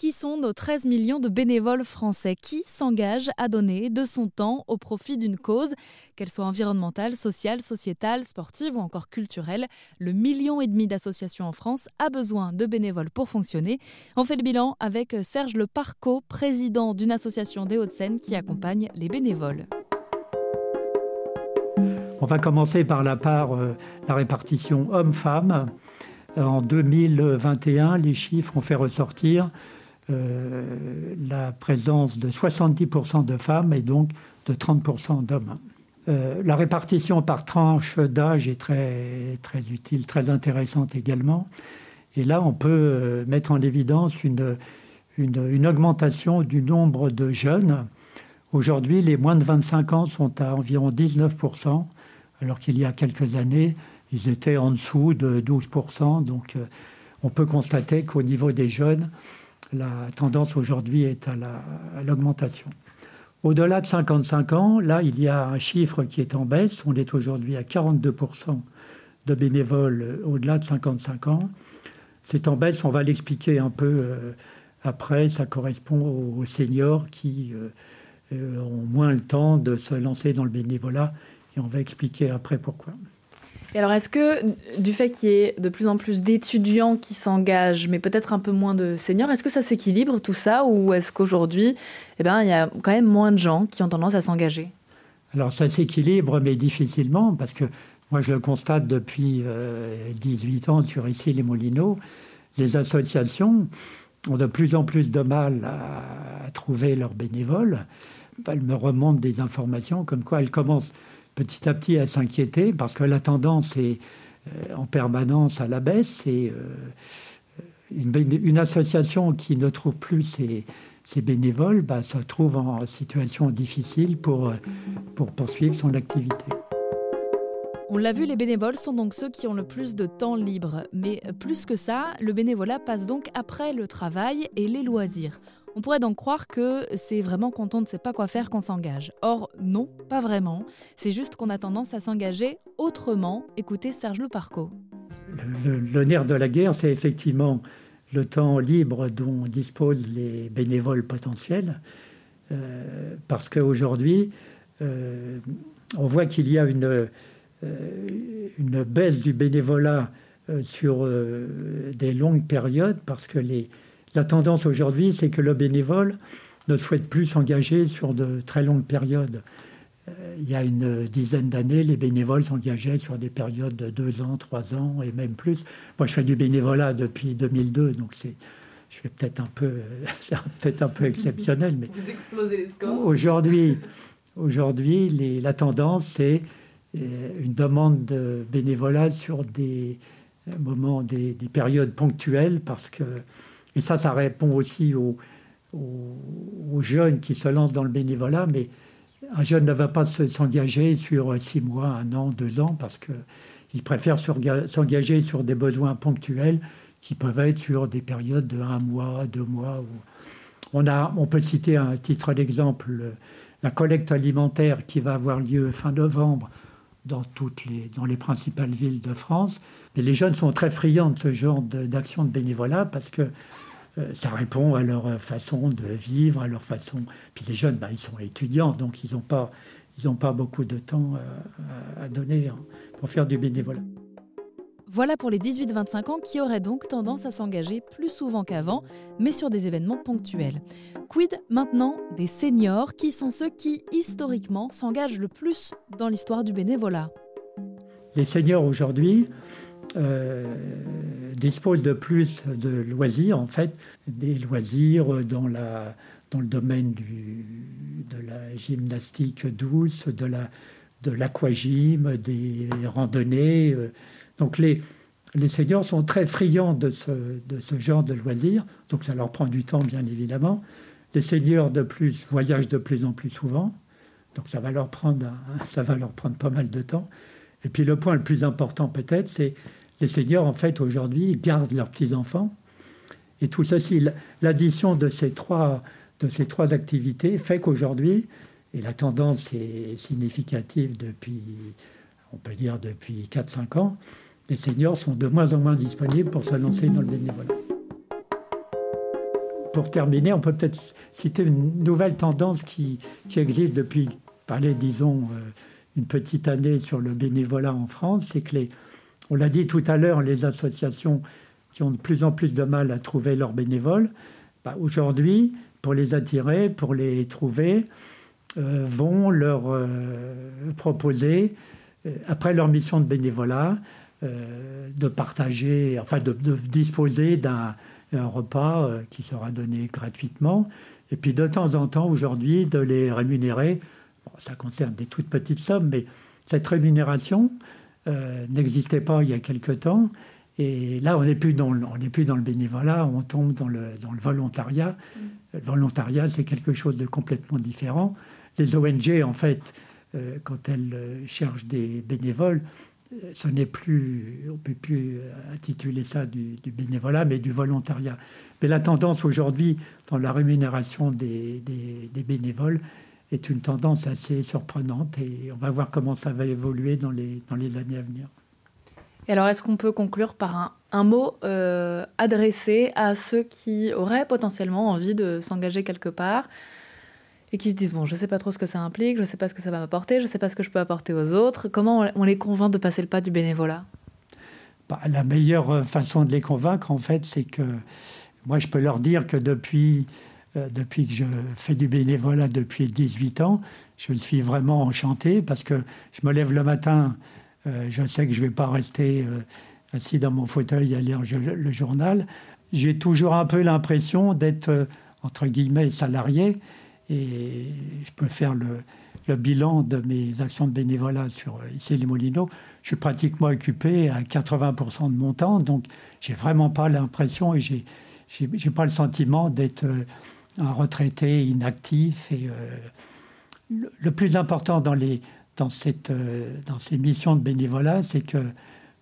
Qui sont nos 13 millions de bénévoles français qui s'engagent à donner de son temps au profit d'une cause, qu'elle soit environnementale, sociale, sociétale, sportive ou encore culturelle Le million et demi d'associations en France a besoin de bénévoles pour fonctionner. On fait le bilan avec Serge Le Parco, président d'une association des Hauts-de-Seine qui accompagne les bénévoles. On va commencer par la part, euh, la répartition homme-femme. En 2021, les chiffres ont fait ressortir euh, la présence de 70% de femmes et donc de 30% d'hommes. Euh, la répartition par tranche d'âge est très, très utile, très intéressante également. Et là, on peut euh, mettre en évidence une, une, augmentation du nombre de jeunes. Aujourd'hui, les moins de 25 ans sont à environ 19%, alors qu'il y a quelques années, ils étaient en dessous de 12%. Donc, on peut constater qu'au niveau des jeunes, la tendance aujourd'hui est à l'augmentation. Au-delà de 55 ans, là, il y a un chiffre qui est en baisse. On est aujourd'hui à 42% de bénévoles au-delà de 55 ans. C'est en baisse, on va l'expliquer un peu euh, après. Ça correspond aux, seniors qui euh, euh, ont moins le temps de se lancer dans le bénévolat. Et on va expliquer après pourquoi. Et alors, est-ce que du fait qu'il y ait de plus en plus d'étudiants qui s'engagent, mais peut-être un peu moins de seniors, est-ce que ça s'équilibre tout ça? Ou est-ce qu'aujourd'hui, eh ben, il y a quand même moins de gens qui ont tendance à s'engager? Alors, ça s'équilibre, mais difficilement, parce que moi, je le constate depuis 18 euh, ans sur ici les Molinos. Les associations ont de plus en plus de mal à, trouver leurs bénévoles. Elles me remontent des informations comme quoi elles commencent petit à petit à s'inquiéter parce que la tendance est euh, en permanence à la baisse et euh, une, association qui ne trouve plus ses, bénévoles bah, se trouve en situation difficile euh, pour poursuivre son activité. On l'a vu, les bénévoles sont donc ceux qui ont le plus de temps libre. Mais plus que ça, le bénévolat passe donc après le travail et les loisirs. On pourrait donc croire que c'est vraiment quand on ne sait pas quoi faire qu'on s'engage. Or, non, pas vraiment. C'est juste qu'on a tendance à s'engager autrement. Écoutez Serge Leparco. Le, nerf de la guerre, c'est effectivement le temps libre dont disposent les bénévoles potentiels. Euh, parce qu'aujourd'hui, euh, on voit qu'il y a une, euh, une baisse du bénévolat sur des longues périodes parce que les, la tendance aujourd'hui, c'est que le bénévole ne souhaite plus s'engager sur de très longues périodes. Euh, il y a une dizaine d'années, les bénévoles s'engageaient sur des périodes de deux ans, trois ans et même plus. Moi, je fais du bénévolat depuis 2002, donc c'est, je fais peut-être un peu, c'est peut-être un peu exceptionnel, mais vous explosez les scores. Aujourd'hui, aujourd'hui, la tendance c'est euh, une demande de bénévolat sur des moments, des périodes ponctuelles, parce que et ça, ça répond aussi aux, jeunes qui se lancent dans le bénévolat, mais un jeune ne va pas s'engager sur six mois, un an, deux ans, parce qu'il préfère s'engager sur des besoins ponctuels qui peuvent être sur des périodes de un mois, deux mois. On, a, on peut citer un titre d'exemple la collecte alimentaire qui va avoir lieu fin novembre dans, toutes les, dans les principales villes de France. Mais les jeunes sont très friands de ce genre d'action de, bénévolat parce que euh, ça répond à leur façon de vivre, à leur façon. Puis les jeunes, bah, ils sont étudiants, donc ils n'ont pas, pas beaucoup de temps euh, à, donner pour faire du bénévolat. Voilà pour les 18-25 ans qui auraient donc tendance à s'engager plus souvent qu'avant, mais sur des événements ponctuels. Quid maintenant des seniors, qui sont ceux qui, historiquement, s'engagent le plus dans l'histoire du bénévolat? Les seniors aujourd'hui, euh, disposent de plus de loisirs, en fait, des loisirs dans, le domaine de la gymnastique douce, de la l'aquagym, des randonnées. Euh. Donc les, les seniors sont très friands de ce, genre de loisirs, donc ça leur prend du temps bien évidemment. Les seniors de plus voyagent de plus en plus souvent, donc ça va leur prendre, ça va leur prendre pas mal de temps. Et puis le point le plus important peut-être, c'est les seniors, en fait, aujourd'hui, gardent leurs petits-enfants. Et tout ceci, l'addition de ces trois, de ces trois activités fait qu'aujourd'hui, et la tendance est significative depuis, on peut dire depuis 4-5 ans, les seniors sont de moins en moins disponibles pour se lancer dans le bénévolat. pour terminer, on peut peut-être citer une nouvelle tendance qui, existe depuis, parler, disons, euh, une petite année sur le bénévolat en France, c'est que les, on l'a dit tout à l'heure, les associations qui ont de plus en plus de mal à trouver leurs bénévoles, bah, aujourd'hui, pour les attirer, pour les trouver, euh, vont leur euh, proposer, après leur mission de bénévolat, de partager, enfin de disposer d'un un repas euh, qui sera donné gratuitement. Et puis de temps en temps, aujourd'hui, de les rémunérer. ça concerne des toutes petites sommes, mais cette rémunération euh, n'existait pas il y a quelque temps. Et là, on n'est plus, dans le, plus dans le bénévolat, on tombe dans le, dans le volontariat. Mm. Le volontariat, c'est quelque chose de complètement différent. Les ONG, en fait, euh, quand elles cherchent des bénévoles, ce n'est plus, on ne peut plus intituler ça du, bénévolat, mais du volontariat. Mais la tendance aujourd'hui dans la rémunération des, bénévoles est une tendance assez surprenante et on va voir comment ça va évoluer dans les, dans les années à venir. Et alors, est-ce qu'on peut conclure par un, mot euh, adressé à ceux qui auraient potentiellement envie de s'engager quelque part? Et qui se disent bon, je sais pas trop ce que ça implique, je sais pas ce que ça va m'apporter, je sais pas ce que je peux apporter aux autres. Comment on les convainc de passer le pas du bénévolat? Bah, La meilleure euh, façon de les convaincre, en fait, c'est que moi, je peux leur dire que depuis, euh, que je fais du bénévolat depuis 18 ans, je suis vraiment enchanté parce que je me lève le matin, euh, je sais que je ne vais pas rester assis dans mon fauteuil à lire le journal. J'ai toujours un peu l'impression d'être, entre guillemets, salarié et je peux faire le, bilan de mes actions de bénévolat sur euh, ici les Molinos. Je suis pratiquement occupé à 80% de mon temps, donc j'ai vraiment pas l'impression et j'ai j'ai pas le sentiment d'être euh, un retraité inactif. Et euh, le, plus important dans ces missions de bénévolat, c'est que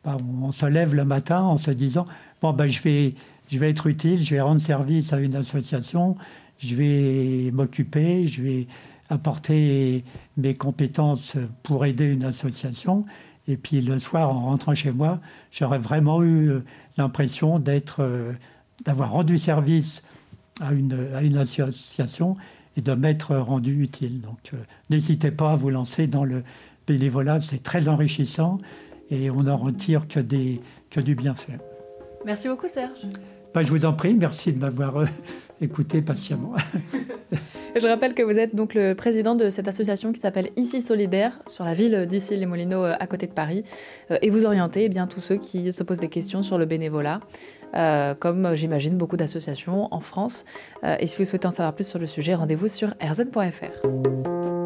bah, on se lève le matin en se disant bon ben je vais être utile, je vais rendre service à une association, je vais m'occuper, je vais apporter mes compétences pour aider une association. Et puis le soir, en rentrant chez moi, j'aurais vraiment eu l'impression d'être, euh, d'avoir rendu service à une, à une association et de m'être rendu utile. Donc euh, n'hésitez pas à vous lancer dans le bénévolat, c'est très enrichissant et on n'en retire que, des, que du bienfait. Merci beaucoup Serge. Ben, je vous en prie, merci de m'avoir... Écoutez patiemment. Je rappelle que vous êtes donc le président de cette association qui s'appelle Ici Solidaire sur la ville d'Ici les Molinos euh, à côté de Paris euh, et vous orientez eh bien tous ceux qui se posent des questions sur le bénévolat euh, comme j'imagine beaucoup d'associations en France et si vous souhaitez en savoir plus sur le sujet rendez-vous sur rzn.fr.